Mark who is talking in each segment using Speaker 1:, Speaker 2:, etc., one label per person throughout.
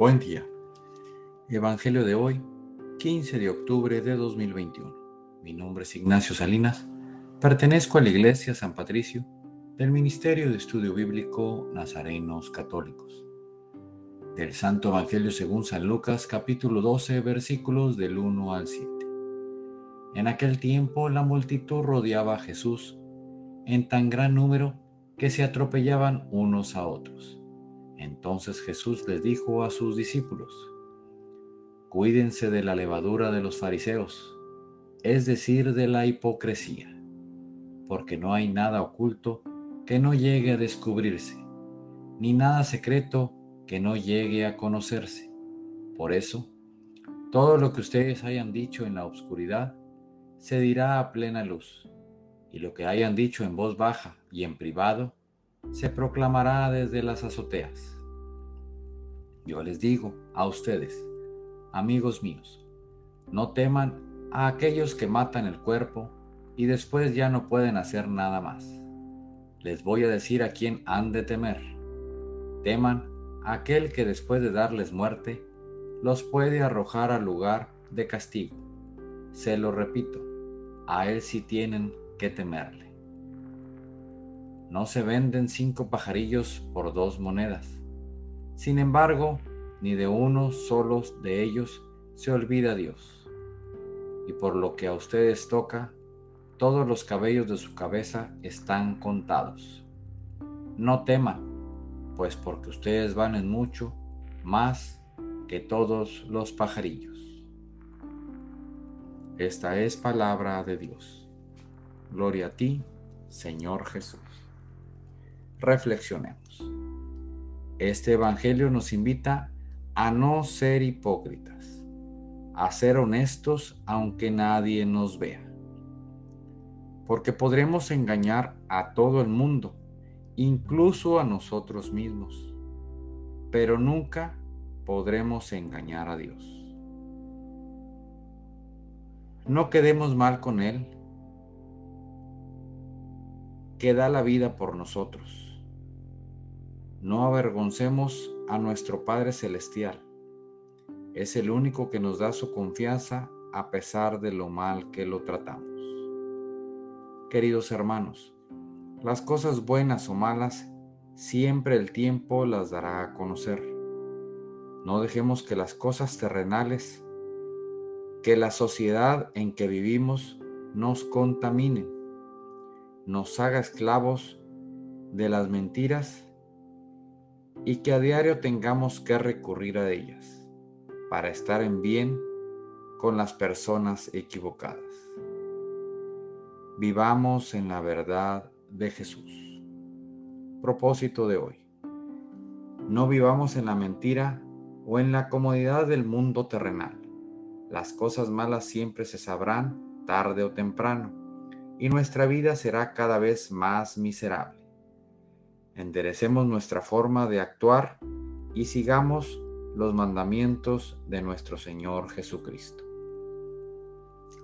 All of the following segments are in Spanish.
Speaker 1: Buen día. Evangelio de hoy, 15 de octubre de 2021. Mi nombre es Ignacio Salinas. Pertenezco a la Iglesia San Patricio del Ministerio de Estudio Bíblico Nazarenos Católicos. Del Santo Evangelio según San Lucas, capítulo 12, versículos del 1 al 7. En aquel tiempo la multitud rodeaba a Jesús en tan gran número que se atropellaban unos a otros. Entonces Jesús les dijo a sus discípulos, Cuídense de la levadura de los fariseos, es decir, de la hipocresía, porque no hay nada oculto que no llegue a descubrirse, ni nada secreto que no llegue a conocerse. Por eso, todo lo que ustedes hayan dicho en la oscuridad se dirá a plena luz, y lo que hayan dicho en voz baja y en privado se proclamará desde las azoteas. Yo les digo a ustedes, amigos míos, no teman a aquellos que matan el cuerpo y después ya no pueden hacer nada más. Les voy a decir a quién han de temer. Teman a aquel que después de darles muerte, los puede arrojar al lugar de castigo. Se lo repito, a él sí tienen que temerle. No se venden cinco pajarillos por dos monedas. Sin embargo, ni de uno solo de ellos se olvida Dios. Y por lo que a ustedes toca, todos los cabellos de su cabeza están contados. No teman, pues porque ustedes valen mucho más que todos los pajarillos. Esta es palabra de Dios. Gloria a ti, Señor Jesús. Reflexionemos. Este Evangelio nos invita a no ser hipócritas, a ser honestos aunque nadie nos vea. Porque podremos engañar a todo el mundo, incluso a nosotros mismos, pero nunca podremos engañar a Dios. No quedemos mal con Él, que da la vida por nosotros. No avergoncemos a nuestro Padre Celestial. Es el único que nos da su confianza a pesar de lo mal que lo tratamos. Queridos hermanos, las cosas buenas o malas, siempre el tiempo las dará a conocer. No dejemos que las cosas terrenales, que la sociedad en que vivimos nos contaminen, nos haga esclavos de las mentiras y que a diario tengamos que recurrir a ellas para estar en bien con las personas equivocadas. Vivamos en la verdad de Jesús. Propósito de hoy. No vivamos en la mentira o en la comodidad del mundo terrenal. Las cosas malas siempre se sabrán tarde o temprano y nuestra vida será cada vez más miserable enderecemos nuestra forma de actuar y sigamos los mandamientos de nuestro Señor Jesucristo.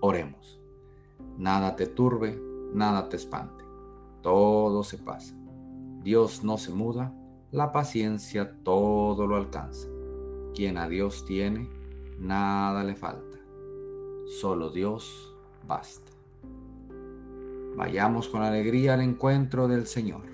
Speaker 1: Oremos. Nada te turbe, nada te espante. Todo se pasa. Dios no se muda, la paciencia todo lo alcanza. Quien a Dios tiene, nada le falta. Solo Dios basta. Vayamos con alegría al encuentro del Señor.